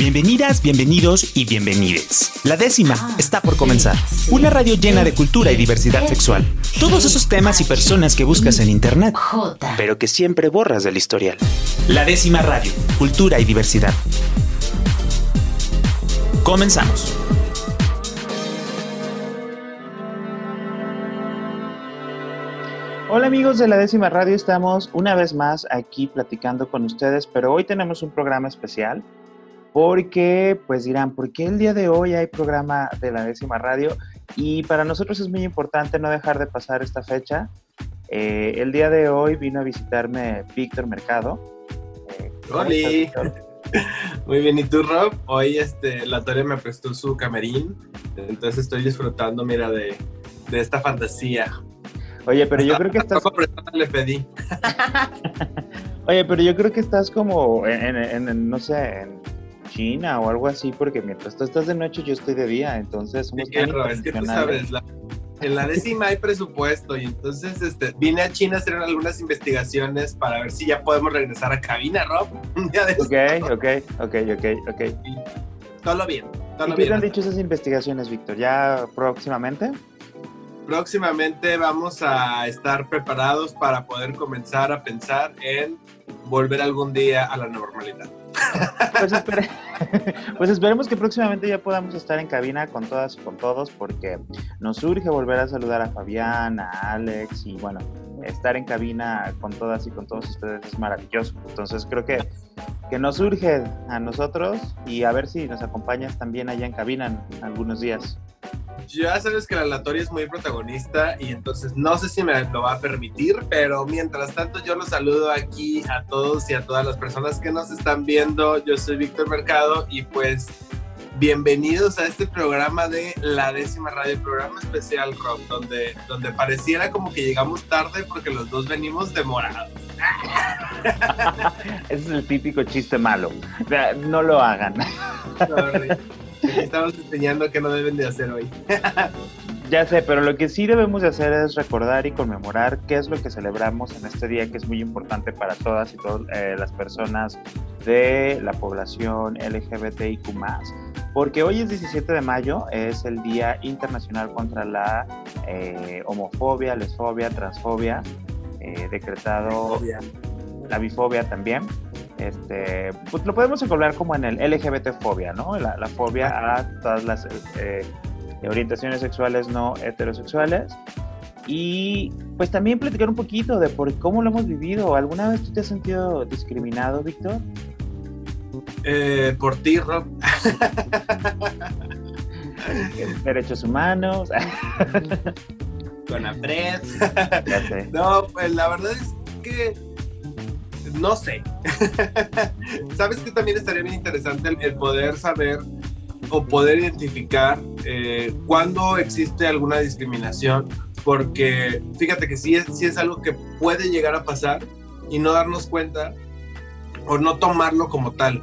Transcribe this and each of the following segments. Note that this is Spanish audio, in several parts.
Bienvenidas, bienvenidos y bienvenides. La décima está por comenzar. Una radio llena de cultura y diversidad sexual. Todos esos temas y personas que buscas en internet, pero que siempre borras del historial. La décima radio, cultura y diversidad. Comenzamos. Hola amigos de la décima radio, estamos una vez más aquí platicando con ustedes, pero hoy tenemos un programa especial porque pues dirán, ¿por qué el día de hoy hay programa de la décima radio? Y para nosotros es muy importante no dejar de pasar esta fecha. Eh, el día de hoy vino a visitarme Víctor Mercado. Eh, Hola. Muy bien, ¿y tú, Rob? Hoy este, la Torre me prestó su camerín, entonces estoy disfrutando, mira, de, de esta fantasía. Oye, pero yo creo que estás... le pedí. Oye, pero yo creo que estás como en, en no sé, en China o algo así, porque mientras tú estás de noche yo estoy de día, entonces somos sí, es que tú sabes, en la décima hay presupuesto y entonces este, vine a China a hacer algunas investigaciones para ver si ya podemos regresar a cabina, Rob. ok, ok, ok, ok, ok. todo bien. Todo ¿Y qué te han dicho esas investigaciones, Víctor? ¿Ya próximamente? Próximamente vamos a estar preparados para poder comenzar a pensar en volver algún día a la normalidad. Pues, pues, esperemos que próximamente ya podamos estar en cabina con todas y con todos, porque nos surge volver a saludar a Fabián, a Alex y bueno, estar en cabina con todas y con todos ustedes es maravilloso. Entonces creo que, que nos surge a nosotros y a ver si nos acompañas también allá en cabina algunos días ya sabes que la Latoria es muy protagonista y entonces no sé si me lo va a permitir, pero mientras tanto yo los saludo aquí a todos y a todas las personas que nos están viendo. Yo soy Víctor Mercado y pues bienvenidos a este programa de La Décima Radio, programa especial Rock, donde, donde pareciera como que llegamos tarde porque los dos venimos demorados. Ese es el típico chiste malo. No lo hagan. Estamos enseñando que no deben de hacer hoy. Ya sé, pero lo que sí debemos de hacer es recordar y conmemorar qué es lo que celebramos en este día que es muy importante para todas y todas eh, las personas de la población LGBTIQ+, porque hoy es 17 de mayo, es el Día Internacional contra la eh, Homofobia, Lesfobia, Transfobia, eh, decretado la bifobia también este, pues lo podemos encontrar como en el LGBT fobia, ¿no? La, fobia a todas las eh, orientaciones sexuales no heterosexuales. Y pues también platicar un poquito de por cómo lo hemos vivido. ¿Alguna vez tú te has sentido discriminado, Víctor? Eh, por ti, Rob. Derechos humanos. Con Apred. No, pues la verdad es que no sé. ¿Sabes que también estaría bien interesante el, poder saber o poder identificar eh, cuándo existe alguna discriminación? Porque fíjate que sí es, sí es algo que puede llegar a pasar y no darnos cuenta o no tomarlo como tal.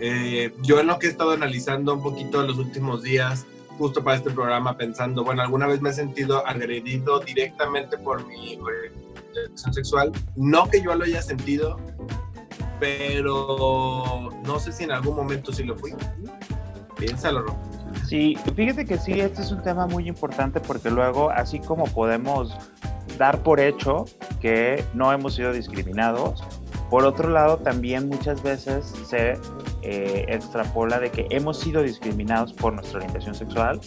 Eh, yo en lo que he estado analizando un poquito los últimos días, justo para este programa, pensando, bueno, alguna vez me he sentido agredido directamente por mi sexual. No que yo lo haya sentido, pero no sé si en algún momento sí lo fui. Piénsalo, ¿no? Sí, fíjate que sí, este es un tema muy importante porque luego, así como podemos dar por hecho que no hemos sido discriminados, por otro lado, también muchas veces se eh, extrapola de que hemos sido discriminados por nuestra orientación sexual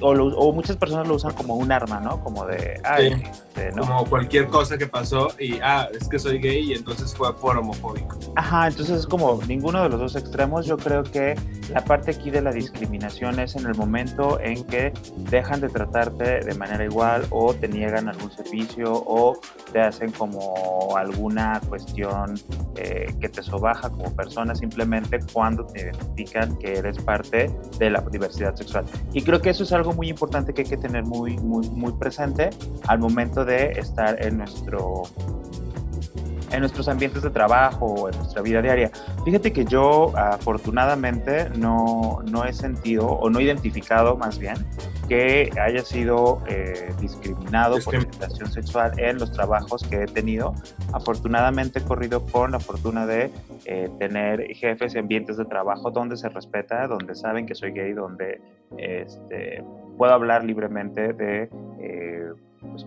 o, muchas personas lo usan como un arma, ¿no? Como de, este, Como cualquier cosa que pasó y, ah, es que soy gay y entonces fue por homofóbico. Ajá, entonces es como ninguno de los dos extremos. Yo creo que la parte aquí de la discriminación es en el momento en que dejan de tratarte de manera igual o te niegan algún servicio o te hacen como alguna cuestión eh, que te sobaja como persona simplemente cuando te identifican que eres parte de la diversidad sexual. Y creo que eso es algo muy importante que hay que tener muy, muy, muy presente al momento de estar en nuestro en nuestros ambientes de trabajo o en nuestra vida diaria. Fíjate que yo afortunadamente no, no he sentido o no he identificado más bien que haya sido eh, discriminado por orientación sexual en los trabajos que he tenido. Afortunadamente he corrido con la fortuna de eh, tener jefes y ambientes de trabajo donde se respeta, donde saben que soy gay, donde este, puedo hablar libremente de eh, pues,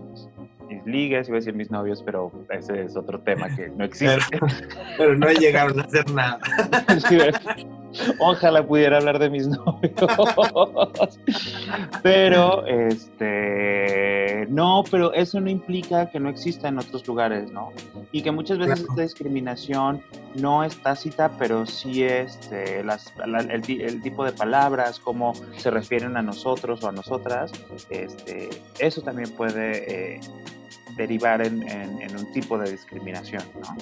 mis ligues, iba a decir mis novios, pero ese es otro tema que no existe. Pero, no llegaron a hacer nada. Ojalá pudiera hablar de mis novios. Pero, este, no, pero eso no implica que no exista en otros lugares, ¿no? Y que muchas veces esta discriminación no es tácita, pero sí este, las, el, tipo de palabras, cómo se refieren a nosotros o a nosotras, este, eso también puede eh, derivar en, un tipo de discriminación, ¿no?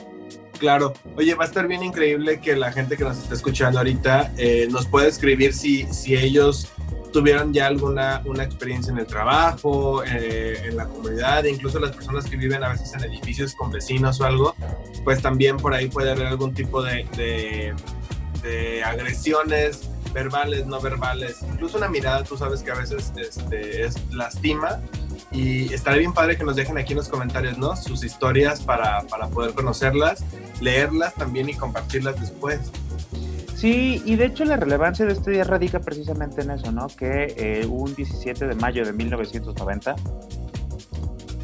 Claro. Oye, va a estar bien increíble que la gente que nos está escuchando ahorita eh, nos pueda escribir si, si ellos tuvieron ya alguna una experiencia en el trabajo, eh, en la comunidad, incluso las personas que viven a veces en edificios con vecinos o algo, pues también por ahí puede haber algún tipo de, de, agresiones verbales, no verbales, incluso una mirada, tú sabes que a veces este, es lastima y estaría bien padre que nos dejen aquí en los comentarios, ¿no? Sus historias para, para poder conocerlas, leerlas también y compartirlas después. Sí, y de hecho la relevancia de este día radica precisamente en eso, ¿no? Que eh, un 17 de mayo de 1990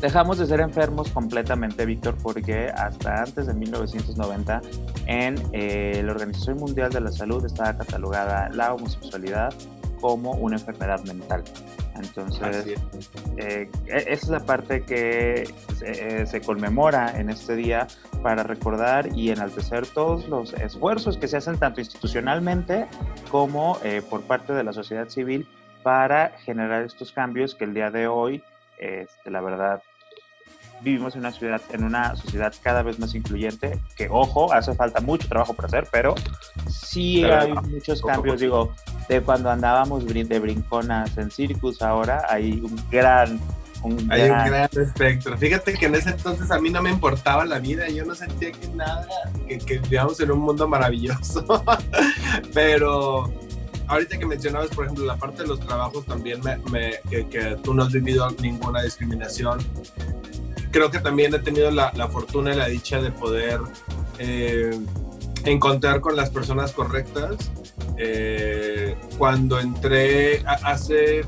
dejamos de ser enfermos completamente, Víctor, porque hasta antes de 1990 en eh, la Organización Mundial de la Salud estaba catalogada la homosexualidad como una enfermedad mental. Entonces, eh, e, esa es la parte que eh, se, conmemora en este día para recordar y enaltecer todos los esfuerzos que se hacen tanto institucionalmente como eh, por parte de la sociedad civil para generar estos cambios que el día de hoy, este, la verdad, vivimos en una ciudad, en una sociedad cada vez más incluyente, que ojo, hace falta mucho trabajo por hacer, pero sí hay muchos cambios, digo, de cuando andábamos de brinconas en circus, ahora hay un gran un hay un gran espectro. Fíjate que en ese entonces a mí no me importaba la vida, yo no sentía que nada, que, que vivíamos en un mundo maravilloso. Pero ahorita que mencionabas, por ejemplo, la parte de los trabajos también, me, que, que, tú no has vivido ninguna discriminación creo que también he tenido la, fortuna y la dicha de poder eh, encontrar con las personas correctas. Eh, cuando entré hace,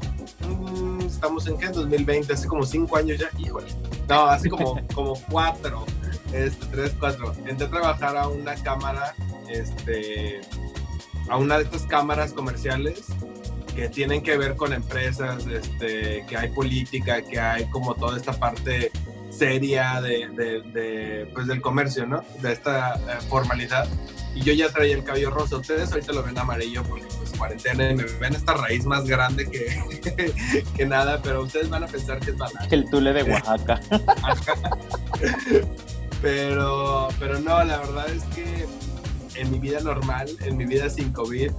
mm, estamos en qué, en 2020, hace como cinco años ya, híjole, no, hace como, como cuatro, este, tres, cuatro, entré a trabajar a una cámara, este, a una de estas cámaras comerciales que tienen que ver con empresas, este, que hay política, que hay como toda esta parte seria de, de, pues del comercio, ¿no? De esta eh, formalidad. Y yo ya traía el cabello rosa. Ustedes ahorita lo ven amarillo porque pues cuarentena y me ven esta raíz más grande que, que nada, pero ustedes van a pensar que es banal. El tule de Oaxaca. pero, pero no, la verdad es que en mi vida normal, en mi vida sin COVID,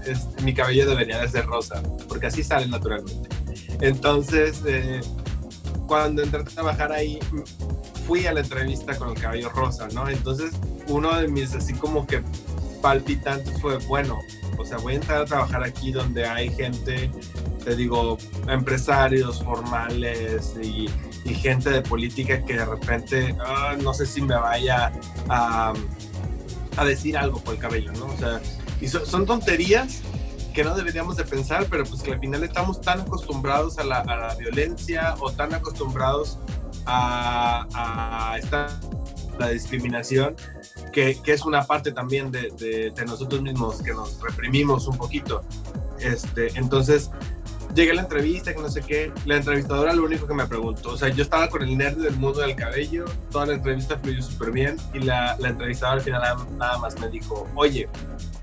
mi cabello debería de ser rosa, porque así sale naturalmente. Entonces, eh, cuando entré a trabajar ahí, fui a la entrevista con el cabello rosa, ¿no? Entonces, uno de mis así como que palpitantes fue, bueno, o sea, voy a entrar a trabajar aquí donde hay gente, te digo, empresarios formales y, gente de política que de repente, ah, no sé si me vaya a, a, decir algo por el cabello, ¿no? O sea, y son tonterías que no deberíamos de pensar, pero pues que al final estamos tan acostumbrados a la, violencia o tan acostumbrados a, a esta, la discriminación, que, que, es una parte también de, de, nosotros mismos, que nos reprimimos un poquito. Este, entonces, llegué a la entrevista, que no sé qué, la entrevistadora lo único que me preguntó, o sea, yo estaba con el nerd del mundo del cabello, toda la entrevista fluyó súper bien y la, la entrevistadora al final nada, más me dijo, oye,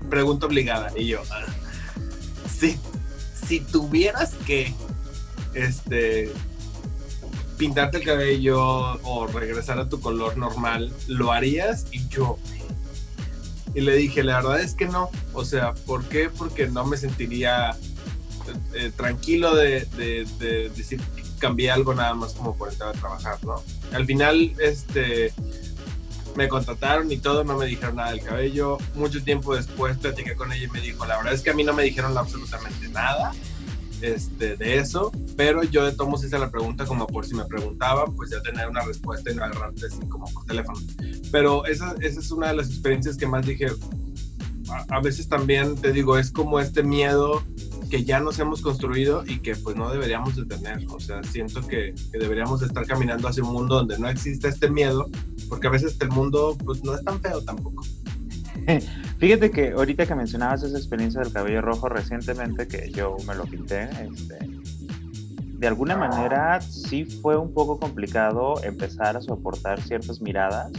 pregunta obligada, y yo, ah, si, tuvieras que este, pintarte el cabello o regresar a tu color normal, ¿lo harías? Y yo, y le dije, la verdad es que no. O sea, ¿por qué? Porque no me sentiría eh, tranquilo de, decir que cambié algo nada más como por entrar a trabajar, ¿no? Al final, este, me contrataron y todo, no me dijeron nada del cabello. Mucho tiempo después platiqué con ella y me dijo, la verdad es que a mí no me dijeron absolutamente nada este, de eso, pero yo de todos hice la pregunta como por si me preguntaban, pues ya tener una respuesta y no agarrarte así como por teléfono. Pero esa, esa es una de las experiencias que más dije, a, veces también te digo, es como este miedo que ya nos hemos construido y que pues no deberíamos de tener. O sea, siento que, que, deberíamos de estar caminando hacia un mundo donde no existe este miedo, porque a veces el mundo pues no es tan feo tampoco. Fíjate que ahorita que mencionabas esa experiencia del cabello rojo recientemente que yo me lo pinté, este, de alguna manera sí fue un poco complicado empezar a soportar ciertas miradas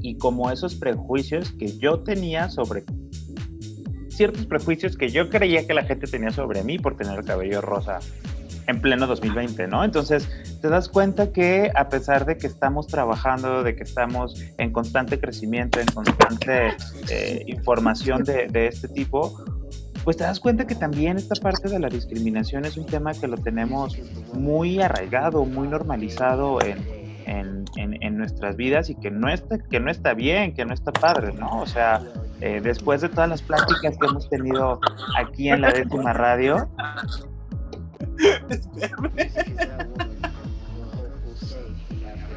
y como esos prejuicios que yo tenía sobre ciertos prejuicios que yo creía que la gente tenía sobre mí por tener el cabello rosa en pleno 2020, ¿no? Entonces, te das cuenta que a pesar de que estamos trabajando, de que estamos en constante crecimiento, en constante eh, información de, de, este tipo, pues te das cuenta que también esta parte de la discriminación es un tema que lo tenemos muy arraigado, muy normalizado en, en, en, nuestras vidas y que no, está, que no está bien, que no está padre, ¿no? O sea, eh, después de todas las pláticas que hemos tenido aquí en la décima radio,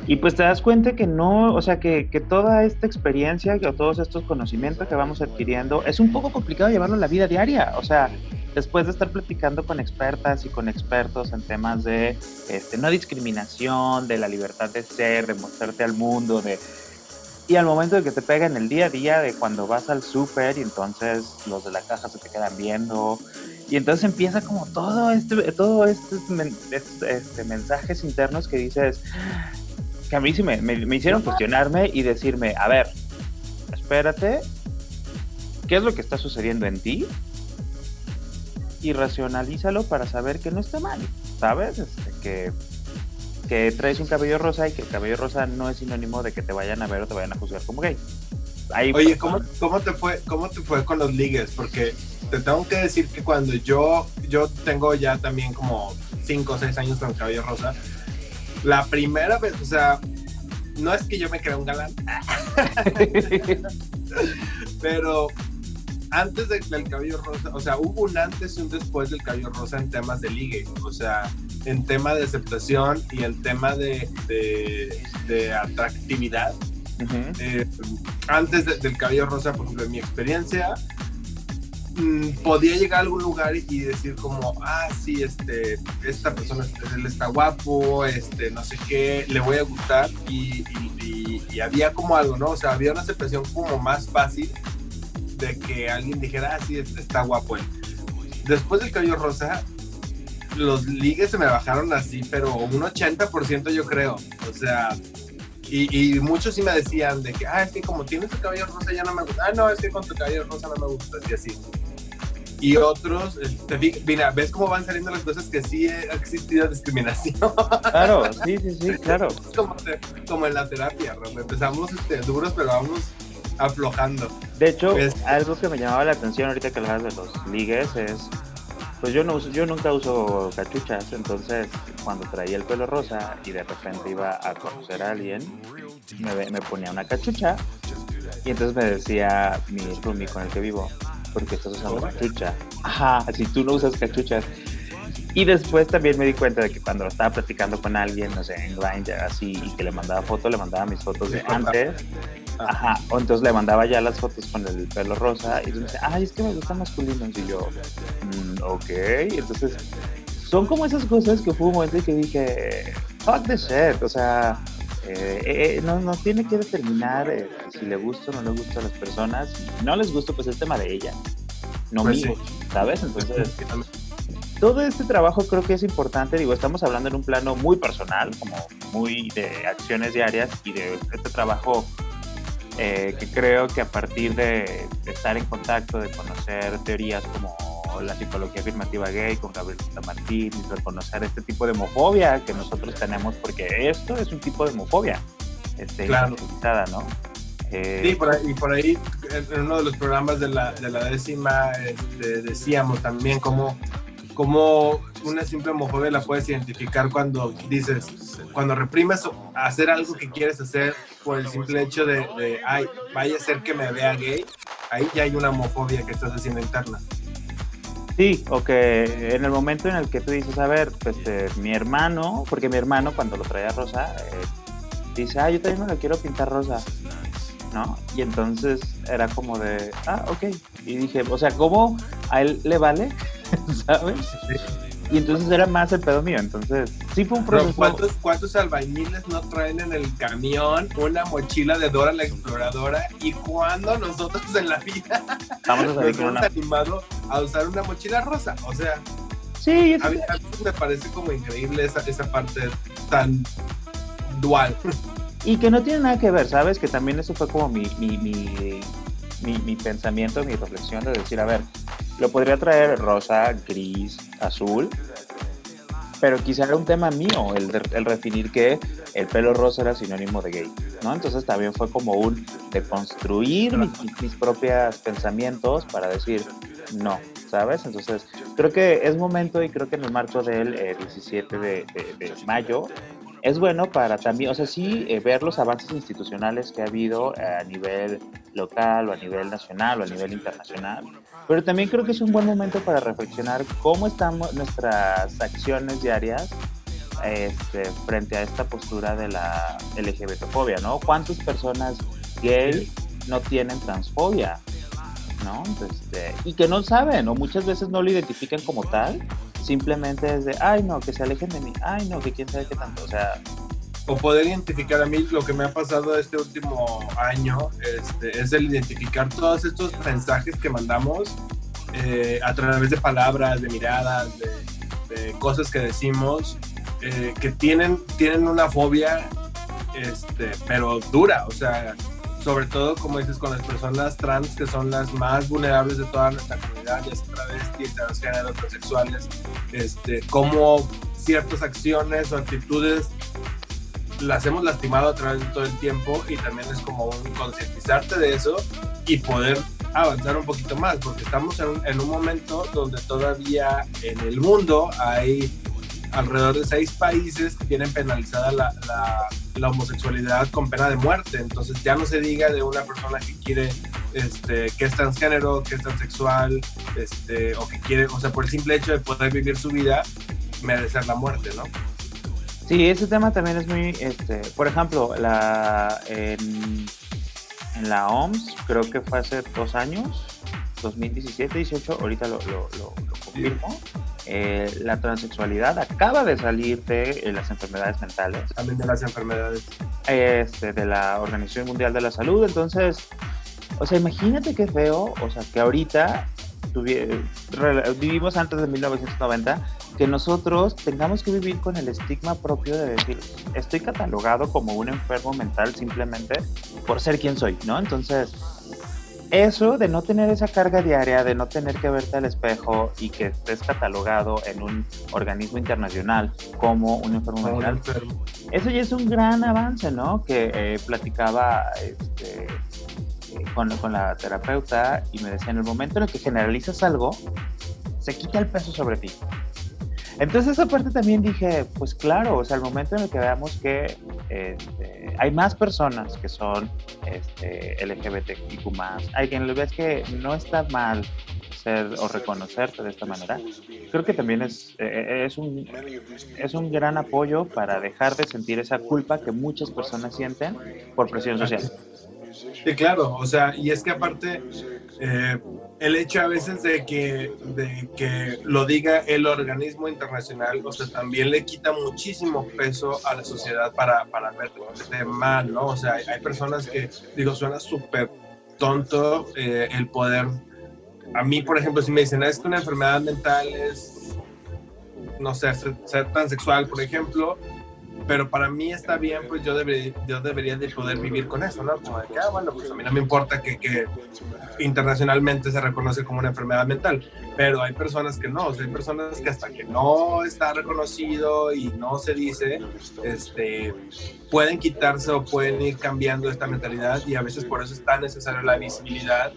y pues te das cuenta que no, o sea, que, que, toda esta experiencia, que todos estos conocimientos que vamos adquiriendo, es un poco complicado llevarlo a la vida diaria. O sea, después de estar platicando con expertas y con expertos en temas de este, no discriminación, de la libertad de ser, de mostrarte al mundo, de y al momento de que te pega en el día a día, de cuando vas al súper y entonces los de la caja se te quedan viendo, y entonces empieza como todo este, todo estos este, mensajes internos que dices, que a mí sí me, me, hicieron cuestionarme y decirme, a ver, espérate, ¿qué es lo que está sucediendo en ti? Y racionalízalo para saber que no está mal, ¿sabes? Este, que, que traes un cabello rosa y que el cabello rosa no es sinónimo de que te vayan a ver o te vayan a juzgar como gay. Oye, ¿cómo, ¿cómo, te fue, ¿cómo te fue con los ligues? Porque te tengo que decir que cuando yo, yo tengo ya también como 5 o 6 años con el cabello rosa, la primera vez, o sea, no es que yo me crea un galán, pero antes del cabello rosa, o sea, hubo un antes y un después del cabello rosa en temas de ligue, o sea, en tema de aceptación y en tema de, de, atractividad. Eh, antes del cabello rosa, por ejemplo, en mi experiencia, Mm, podía llegar a algún lugar y decir como, ah, sí, este, esta persona, él está guapo, este, no sé qué, le voy a gustar y, había como algo, ¿no? O sea, había una aceptación como más fácil de que alguien dijera, ah, sí, está guapo él. Después del cabello rosa, los ligues se me bajaron así, pero un 80% yo creo. O sea, y, muchos sí me decían de que, ah, es que como tienes el cabello rosa ya no me gusta. Ah, no, es que con tu cabello rosa no me gusta, así, así y otros, este, mira, ves cómo van saliendo las cosas que sí ha existido discriminación. Claro, sí, sí, sí, claro. Como, como en la terapia, empezamos este, duros, pero vamos aflojando. De hecho, algo que me llamaba la atención ahorita que hablas de los ligues es, pues yo no uso, yo nunca uso cachuchas, entonces cuando traía el pelo rosa y de repente iba a conocer a alguien, me, me ponía una cachucha y entonces me decía mi roomie con el que vivo, porque estás usando cachucha. Ajá, si tú no usas cachuchas. Y después también me di cuenta de que cuando estaba platicando con alguien, no sé, en Grindr, así, y que le mandaba fotos, le mandaba mis fotos de antes. Ajá, o entonces le mandaba ya las fotos con el pelo rosa y me dice, ay, es que me gustan masculinos. Y yo, mm, ok. Entonces, son como esas cosas que fue un momento que dije, fuck the shit, o sea, eh, eh, no, no, tiene que determinar eh, si le gusta o no le gusta a las personas. No les gusta, pues es tema de ella, no pues mío, ¿sabes? Entonces, todo este trabajo creo que es importante. Digo, estamos hablando en un plano muy personal, como muy de acciones diarias y de este trabajo que creo que a partir de, de estar en contacto, de conocer teorías como la psicología afirmativa gay con Gabriel Martín y reconocer este tipo de homofobia que nosotros tenemos, porque esto es un tipo de homofobia este, claro. ¿no? Eh, sí, por ahí, y por ahí en uno de los programas de la, de la décima este, decíamos también cómo cómo una simple homofobia la puedes identificar cuando dices, cuando reprimes hacer algo que quieres hacer por el simple hecho de, de ay, vaya a ser que me vea gay, ahí ya hay una homofobia que estás haciendo interna. Sí, o que en el momento en el que tú dices, a ver, pues eh, mi hermano, porque mi hermano cuando lo traía rosa, eh, dice, ah, yo también me lo quiero pintar rosa, ¿no? Y entonces era como de, ah, ok. Y dije, o sea, ¿cómo a él le vale? ¿Sabes? Y entonces era más el pedo mío. Entonces, sí fue un proceso. ¿cuántos, ¿Cuántos albañiles no traen en el camión una mochila de Dora la Exploradora? ¿Y cuando nosotros en la vida Estamos nos hemos animado a usar una mochila rosa? O sea, sí, a, mí, me parece como increíble esa, esa parte tan dual. Y que no tiene nada que ver, ¿sabes? Que también eso fue como mi, mi, mi, mi, mi pensamiento, mi reflexión de decir, a ver, lo podría traer rosa, gris, azul, pero quizá era un tema mío el, el definir que el pelo rosa era sinónimo de gay, ¿no? Entonces también fue como un de construir mis, propios pensamientos para decir no, ¿sabes? Entonces creo que es momento y creo que en el marco del 17 eh, de, mayo es bueno para también, o sea, sí, eh, ver los avances institucionales que ha habido a nivel local o a nivel nacional o a nivel internacional pero también creo que es un buen momento para reflexionar cómo estamos nuestras acciones diarias este, frente a esta postura de la LGBTfobia, ¿no? ¿Cuántas personas gay no tienen transfobia? ¿No? Este, y que no saben, o muchas veces no lo identifican como tal, simplemente es de, ay, no, que se alejen de mí, ay, no, que quién sabe qué tanto, o sea, o poder identificar a mí lo que me ha pasado este último año este, es el identificar todos estos mensajes que mandamos eh, a través de palabras, de miradas, de, cosas que decimos, eh, que tienen, tienen una fobia, este, pero dura, o sea, sobre todo, como dices, con las personas trans, que son las más vulnerables de toda nuestra comunidad, ya sea travestis, transgénero, transexuales, este, cómo ciertas acciones o actitudes las hemos lastimado a través de todo el tiempo y también es como un concientizarte de eso y poder avanzar un poquito más, porque estamos en un, momento donde todavía en el mundo hay alrededor de seis países tienen penalizada la, la, homosexualidad con pena de muerte. Entonces ya no se diga de una persona que quiere, este, que es transgénero, que es transexual, este, o que quiere, o sea, por el simple hecho de poder vivir su vida, merecer la muerte, ¿no? Sí, ese tema también es muy, este, por ejemplo, la, en, la OMS, creo que fue hace dos años, 2017, 18, ahorita lo, lo, confirmo, eh, la transexualidad acaba de salir de eh, las enfermedades mentales. También de las enfermedades. Este, de la Organización Mundial de la Salud, entonces, o sea, imagínate qué feo, o sea, que ahorita vivimos antes de 1990 que nosotros tengamos que vivir con el estigma propio de decir, estoy catalogado como un enfermo mental simplemente por ser quien soy, ¿no? Entonces, eso de no tener esa carga diaria, de no tener que verte al espejo y que estés catalogado en un organismo internacional como un enfermo mental, eso ya es un gran avance, ¿no? Que eh, platicaba este, con, con la terapeuta y me decía, en el momento en el que generalizas algo, se quita el peso sobre ti. Entonces esa también dije, pues claro, o sea, al momento en el que veamos que este, hay más personas que son este, LGBTQ+, hay quien lo ves que no está mal ser o reconocerte de esta manera, creo que también es, eh, eh, es, un, es un gran apoyo para dejar de sentir esa culpa que muchas personas sienten por presión social. Sí, claro, o sea, y es que aparte, eh, el hecho a veces de que, de que lo diga el organismo internacional, o sea, también le quita muchísimo peso a la sociedad para, para verte mal, ¿no? O sea, hay, personas que, digo, suena súper tonto eh, el poder. A mí, por ejemplo, si me dicen, es que una enfermedad mental es, no sé, ser, ser transexual, por ejemplo, pero para mí está bien, pues yo debería, yo debería de poder vivir con eso, ¿no? Como de que, ah, bueno, pues a mí no me importa que, que, internacionalmente se reconoce como una enfermedad mental, pero hay personas que no, o sea, hay personas que hasta que no está reconocido y no se dice, este, pueden quitarse o pueden ir cambiando esta mentalidad y a veces por eso es tan necesaria la visibilidad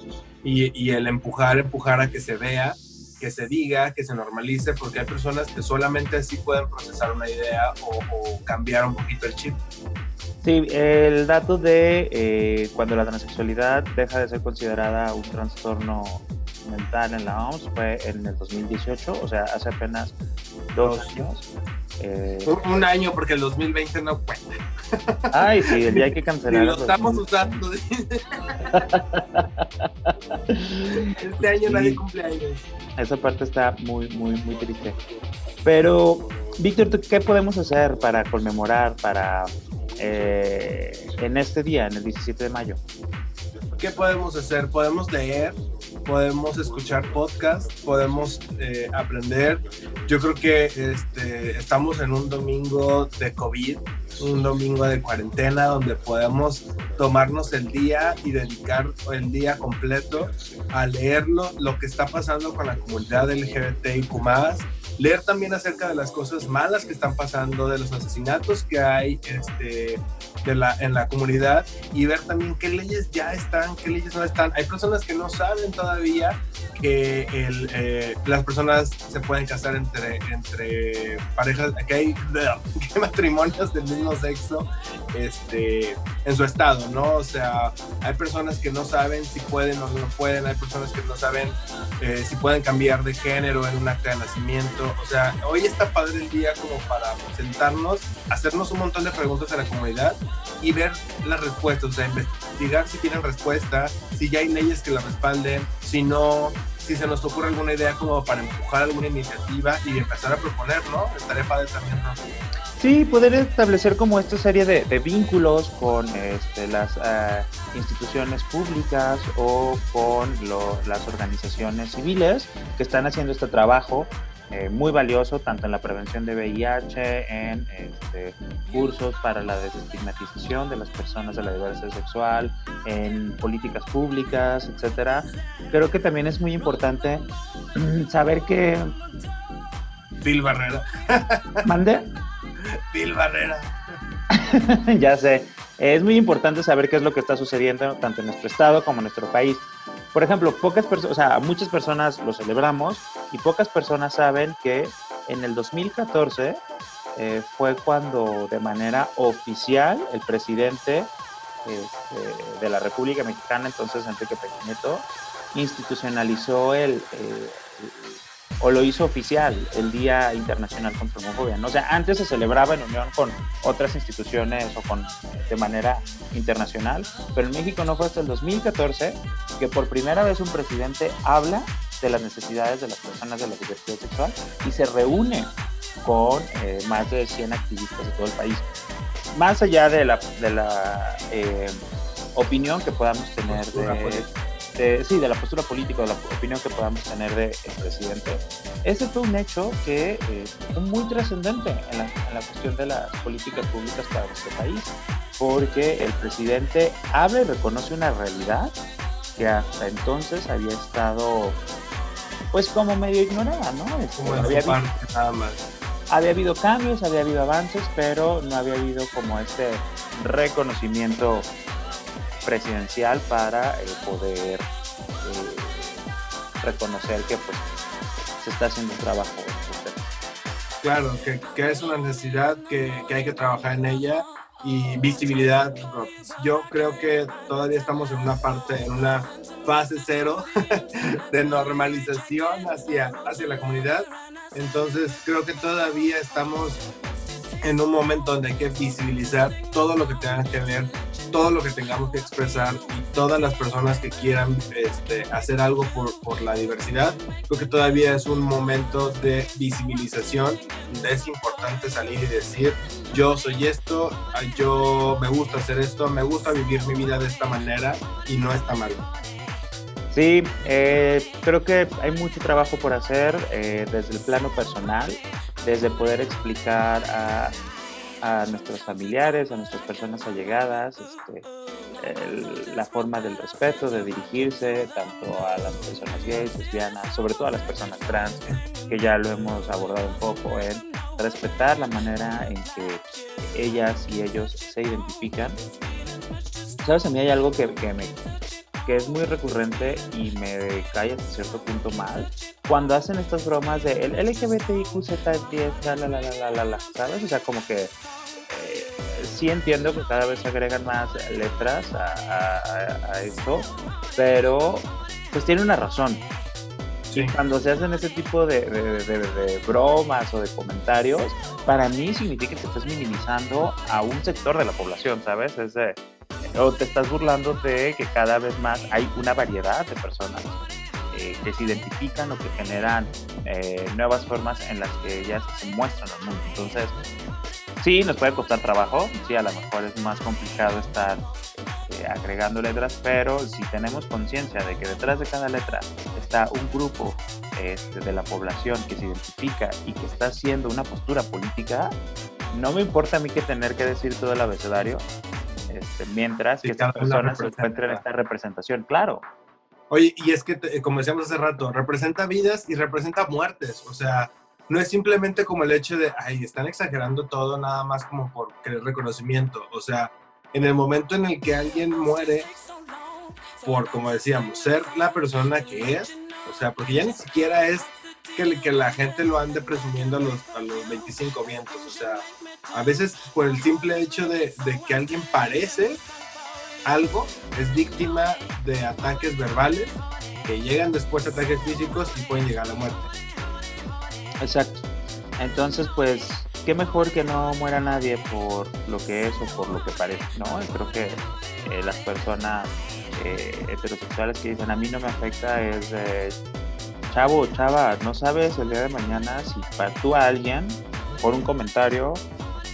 y, y el empujar, empujar a que se vea que se diga, que se normalice, porque hay personas que solamente así pueden procesar una idea o, cambiar un poquito el chip. Sí, el dato de eh, cuando la transexualidad deja de ser considerada un trastorno mental en la OMS fue en el 2018, o sea, hace apenas dos, años. Eh, un, año porque el 2020 no cuenta. Ay, sí, el día hay que cancelar. lo estamos usando. este año nadie cumple años. Esa parte está muy, muy, muy triste. Pero, Víctor, ¿qué podemos hacer para conmemorar, para eh, en este día, en el 17 de mayo? ¿Qué podemos hacer? Podemos leer, podemos escuchar podcast, podemos eh, aprender. Yo creo que este, estamos en un domingo de COVID, un domingo de cuarentena donde podemos tomarnos el día y dedicar el día completo a leerlo, lo que está pasando con la comunidad LGBTIQ leer también acerca de las cosas malas que están pasando, de los asesinatos que hay este, de la, en la comunidad y ver también qué leyes ya están, qué leyes no están. Hay personas que no saben todavía que el, eh, las personas se pueden casar entre, entre parejas, que hay, matrimonios del mismo sexo este, en su estado, ¿no? O sea, hay personas que no saben si pueden o no pueden, hay personas que no saben eh, si pueden cambiar de género en un acta de nacimiento. O sea, hoy está padre el día como para sentarnos, hacernos un montón de preguntas a la comunidad y ver las respuestas, o sea, investigar si tienen respuesta, si ya hay leyes que la respalden, si no, si se nos ocurre alguna idea como para empujar alguna iniciativa y empezar a proponer, ¿no? Estaría padre también, ¿no? Sí, poder establecer como esta serie de, vínculos con este, las eh, instituciones públicas o con las organizaciones civiles que están haciendo este trabajo eh, muy valioso tanto en la prevención de VIH, en este, cursos para la desestigmatización de las personas de la diversidad sexual, en políticas públicas, etcétera. Creo que también es muy importante saber que Phil Barrera. ¿Mande? Phil Barrera. ya sé. Es muy importante saber qué es lo que está sucediendo tanto en nuestro estado como en nuestro país. Por ejemplo, pocas personas, o sea, muchas personas lo celebramos y pocas personas saben que en el 2014 eh, fue cuando de manera oficial el presidente este, de la República Mexicana, entonces Enrique Peña Nieto, institucionalizó el, eh, o lo hizo oficial el Día Internacional contra la Homofobia. O sea, antes se celebraba en unión con otras instituciones o con de manera internacional, pero en México no fue hasta el 2014 que por primera vez un presidente habla de las necesidades de las personas de la diversidad sexual y se reúne con eh, más de 100 activistas de todo el país. Más allá de la, de la eh, opinión que podamos tener de de, sí, de la postura política, de la opinión que podamos tener del presidente. Ese fue un hecho que eh, fue muy trascendente en la, en la cuestión de las políticas públicas para nuestro país, porque el presidente habla y reconoce una realidad que hasta entonces había estado pues como medio ignorada, ¿no? Este, como había, habido, nada más. había habido cambios, había habido avances, pero no había habido como este reconocimiento presidencial para eh, poder eh, reconocer que pues se está haciendo un trabajo. Claro, que, que, es una necesidad que, que hay que trabajar en ella y visibilidad. Yo creo que todavía estamos en una parte, en una fase cero de normalización hacia, hacia la comunidad. Entonces creo que todavía estamos en un momento donde hay que visibilizar todo lo que tenga que ver todo lo que tengamos que expresar y todas las personas que quieran este, hacer algo por, por, la diversidad, creo que todavía es un momento de visibilización. Es importante salir y decir, yo soy esto, yo me gusta hacer esto, me gusta vivir mi vida de esta manera y no está mal. Sí, eh, creo que hay mucho trabajo por hacer eh, desde el plano personal, desde poder explicar a a nuestros familiares, a nuestras personas allegadas, este, la forma del respeto, de dirigirse tanto a las personas gays, lesbianas, sobre todo a las personas trans, que ya lo hemos abordado un poco, en respetar la manera en que ellas y ellos se identifican. Sabes, a mí hay algo que, que me, que es muy recurrente y me cae hasta cierto punto mal, cuando hacen estas bromas de el LGBTIQZ10, la la la la la la, ¿sabes? O sea, como que eh, sí entiendo que cada vez agregan más letras a, esto, pero pues tiene una razón. Sí. Cuando se hacen ese tipo de, de, bromas o de comentarios, para mí significa que estás minimizando a un sector de la población, ¿sabes? Es de, o te estás burlando de que cada vez más hay una variedad de personas eh, que se identifican o que generan eh, nuevas formas en las que ellas se muestran al mundo. Entonces, sí, nos puede costar trabajo, sí, a lo mejor es más complicado estar eh, agregando letras, pero si tenemos conciencia de que detrás de cada letra está un grupo este, de la población que se identifica y que está haciendo una postura política, no me importa a mí que tener que decir todo el abecedario, este, mientras que estas personas se encuentren esta representación, claro. Oye, y es que, como decíamos hace rato, representa vidas y representa muertes, o sea, no es simplemente como el hecho de, ay, están exagerando todo nada más como por querer reconocimiento, o sea, en el momento en el que alguien muere por, como decíamos, ser la persona que es, o sea, porque ya ni siquiera es que, la gente lo ande presumiendo a los, a los 25 vientos, o sea, a veces por el simple hecho de, que alguien parece algo, es víctima de ataques verbales que llegan después a ataques físicos y pueden llegar a la muerte. Exacto. Entonces, pues, qué mejor que no muera nadie por lo que es o por lo que parece, ¿no? creo que eh, las personas eh, heterosexuales que dicen a mí no me afecta es chavo, chava, no sabes el día de mañana si para tú a alguien por un comentario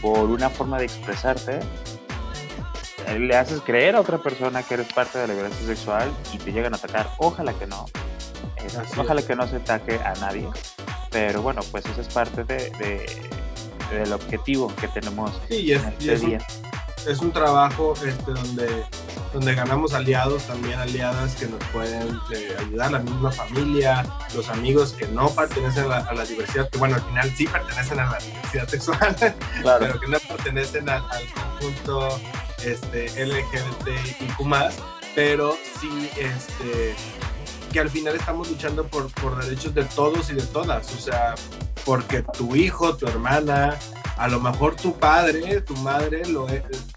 por una forma de expresarte, eh, le haces creer a otra persona que eres parte de la violencia sexual y te llegan a atacar. Ojalá que no. ojalá que no se ataque a nadie. Pero bueno, pues eso es parte de, del objetivo que tenemos sí, es, este día. es un trabajo este, donde donde ganamos aliados, también aliadas que nos pueden eh, ayudar, la misma familia, los amigos que no pertenecen a la, diversidad, que bueno, al final sí pertenecen a la diversidad sexual, pero que no pertenecen al, conjunto este, LGBTIQ+, pero sí este, que al final estamos luchando por, por derechos de todos y de todas, o sea, porque tu hijo, tu hermana, a lo mejor tu padre, tu madre lo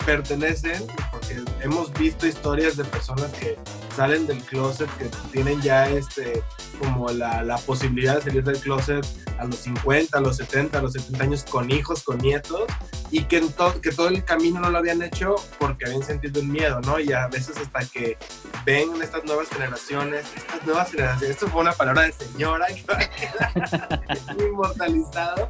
pertenecen, porque hemos visto historias de personas que salen del closet, que tienen ya este, como la, la posibilidad de salir del closet a los 50, a los 70, a los 70 años con hijos, con nietos, y que, que todo el camino no lo habían hecho porque habían sentido el miedo, ¿no? Y a veces hasta que ven estas nuevas generaciones, estas nuevas generaciones, esto fue una palabra de señora que inmortalizado,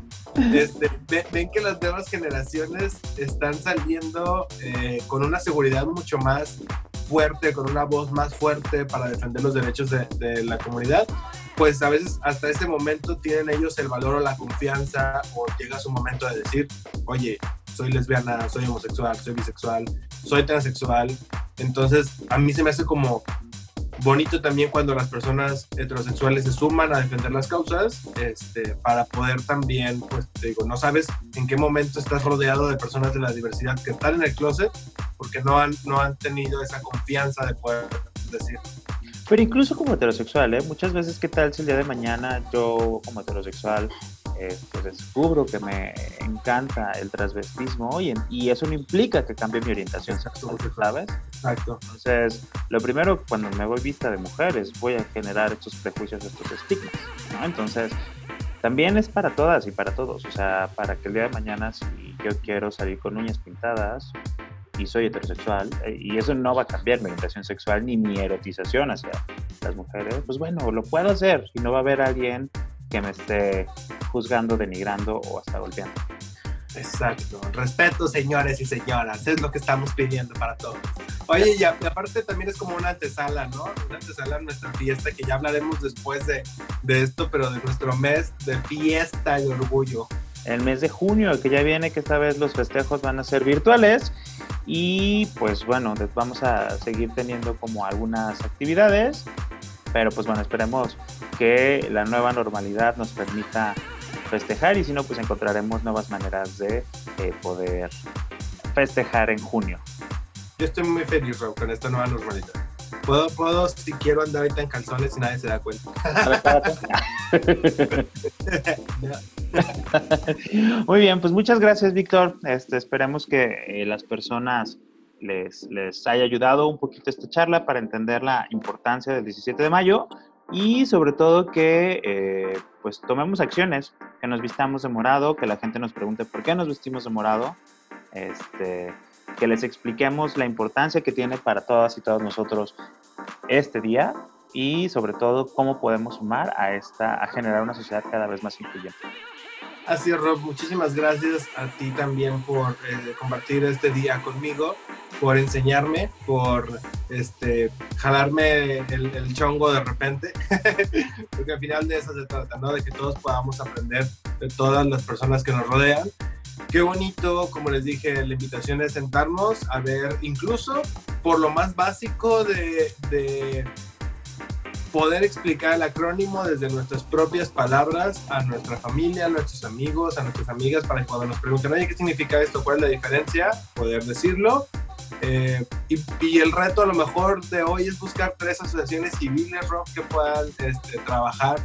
este, ven, que las nuevas generaciones están saliendo eh, con una seguridad mucho más fuerte, con una voz más fuerte para defender los derechos de, de, la comunidad, pues a veces hasta ese momento tienen ellos el valor o la confianza o llega su momento de decir, oye, soy lesbiana, soy homosexual, soy bisexual, soy transexual. Entonces a mí se me hace como bonito también cuando las personas heterosexuales se suman a defender las causas, este, para poder también, pues te digo, no sabes en qué momento estás rodeado de personas de la diversidad que están en el closet, porque no han, no han tenido esa confianza de poder decir. Pero incluso como heterosexual, ¿eh? muchas veces, ¿qué tal si el día de mañana yo como heterosexual pues descubro que me encanta el transvestismo y, y, eso no implica que cambie mi orientación sexual, ¿sabes? Exacto. Entonces, lo primero, cuando me voy vista de mujeres, voy a generar estos prejuicios, estos estigmas, ¿no? Entonces, también es para todas y para todos, o sea, para que el día de mañana, si yo quiero salir con uñas pintadas, y soy heterosexual, eh, y eso no va a cambiar mi orientación sexual ni mi erotización hacia las mujeres, pues bueno, lo puedo hacer y no va a haber alguien que me esté juzgando, denigrando o hasta golpeando. Exacto. Respeto, señores y señoras. Es lo que estamos pidiendo para todos. Oye, y, aparte también es como una antesala, ¿no? Una antesala a nuestra fiesta, que ya hablaremos después de, de esto, pero de nuestro mes de fiesta y orgullo. El mes de junio, que ya viene, que esta vez los festejos van a ser virtuales. Y pues bueno, vamos a seguir teniendo como algunas actividades pero pues bueno, esperemos que la nueva normalidad nos permita festejar y si no, pues encontraremos nuevas maneras de eh, poder festejar en junio. Yo estoy muy feliz, Raúl, con esta nueva normalidad. Puedo, puedo, si quiero andar ahorita en calzones y nadie se da cuenta. Muy bien, pues muchas gracias, Víctor. Este, esperemos que eh, las personas les, les haya ayudado un poquito esta charla para entender la importancia del 17 de mayo y sobre todo que eh, pues tomemos acciones, que nos vistamos de morado, que la gente nos pregunte por qué nos vestimos de morado, este, que les expliquemos la importancia que tiene para todas y todos nosotros este día y sobre todo cómo podemos sumar a esta a generar una sociedad cada vez más incluyente. Así es, Rob. Muchísimas gracias a ti también por eh, compartir este día conmigo, por enseñarme, por este, jalarme el, chongo de repente, porque al final de eso se trata, ¿no? De que todos podamos aprender de todas las personas que nos rodean. Qué bonito, como les dije, la invitación es sentarnos a ver, incluso por lo más básico de, de poder explicar el acrónimo desde nuestras propias palabras a nuestra familia, a nuestros amigos, a nuestras amigas, para que cuando nos pregunten, oye, ¿qué significa esto? ¿Cuál es la diferencia? Poder decirlo. Eh, y, el reto a lo mejor de hoy es buscar tres asociaciones civiles, Rob, que puedan este, trabajar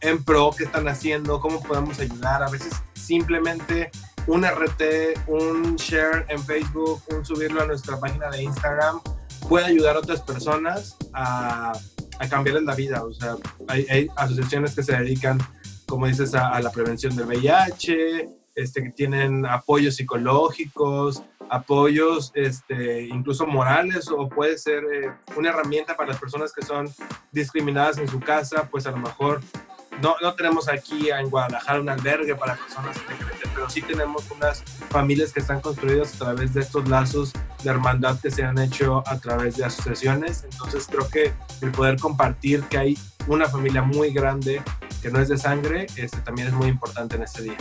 en pro, qué están haciendo, cómo podemos ayudar. A veces simplemente un RT, un share en Facebook, un subirlo a nuestra página de Instagram puede ayudar a otras personas a a cambiarles la vida. O sea, hay, asociaciones que se dedican, como dices, a, la prevención del VIH, este, que tienen apoyos psicológicos, apoyos este, incluso morales o puede ser eh, una herramienta para las personas que son discriminadas en su casa, pues a lo mejor no, no tenemos aquí en Guadalajara un albergue para personas pero sí tenemos unas familias que están construidas a través de estos lazos de hermandad que se han hecho a través de asociaciones. Entonces creo que el poder compartir que hay una familia muy grande que no es de sangre, este, también es muy importante en este día.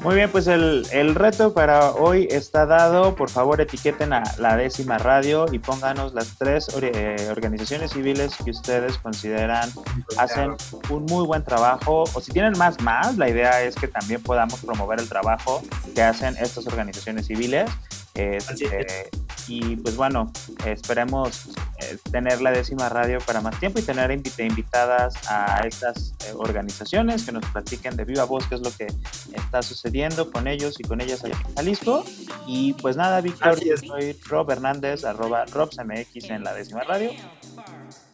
Muy bien, pues el, reto para hoy está dado. Por favor, etiqueten a la décima radio y pónganos las tres eh, organizaciones civiles que ustedes consideran hacen un muy buen trabajo. O si tienen más, más, la idea es que también podamos promover el trabajo que hacen estas organizaciones civiles. Este, y pues bueno, esperemos eh, tener la décima radio para más tiempo y tener invitadas a estas eh, organizaciones que nos platiquen de viva voz qué es lo que está sucediendo con ellos y con ellas allá en Jalisco. Y pues nada, Víctor, yo soy Rob Hernández, arroba RobSMX en la décima radio.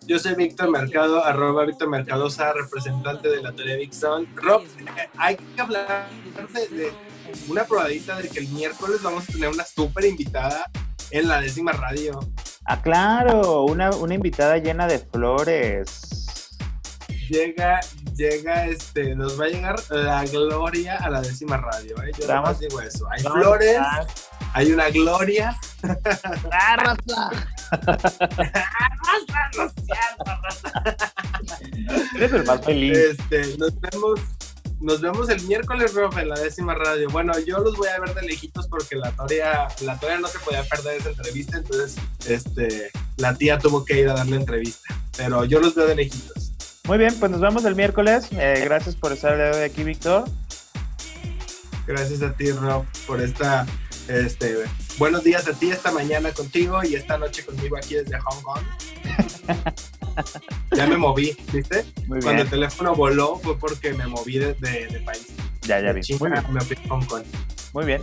Yo soy Víctor Mercado, arroba Víctor Mercadosa, representante de la teoría Vixon. Rob, hay que hablar de una probadita de que el miércoles vamos a tener una súper invitada en la décima radio. Ah, claro, una, una invitada llena de flores. Llega, llega, este, nos va a llegar la gloria a la décima radio, ¿eh? Yo nada más digo eso. Hay flores, hay una gloria. ¡Ah, Rosa! ¡Ah, No Eres el más feliz. Este, nos vemos nos vemos el miércoles, Rob, en la décima radio. Bueno, yo los voy a ver de lejitos porque la Toria, la Toria no se podía perder esa entrevista, entonces este, la tía tuvo que ir a darle entrevista. Pero yo los veo de lejitos. Muy bien, pues nos vemos el miércoles. Eh, gracias por estar de aquí, Víctor. Gracias a ti, Rob, por esta. Este, buenos días a ti esta mañana contigo y esta noche conmigo aquí desde Hong Kong. ya me moví, ¿viste? Cuando el teléfono voló fue porque me moví de, país. Ya, ya vi. Muy bien. Me fui a Hong Kong. Muy bien.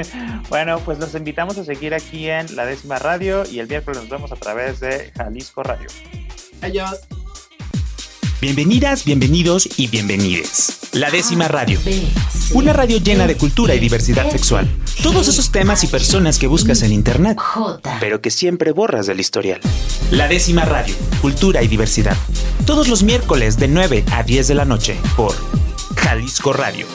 bueno, pues los invitamos a seguir aquí en la décima radio y el miércoles nos vemos a través de Jalisco Radio. Adiós. Bienvenidas, bienvenidos y bienvenides. La décima radio. Una radio llena de cultura y diversidad sexual. Todos esos temas y personas que buscas en internet, pero que siempre borras del historial. La décima radio. Cultura y diversidad. Todos los miércoles de 9 a 10 de la noche por Jalisco Radio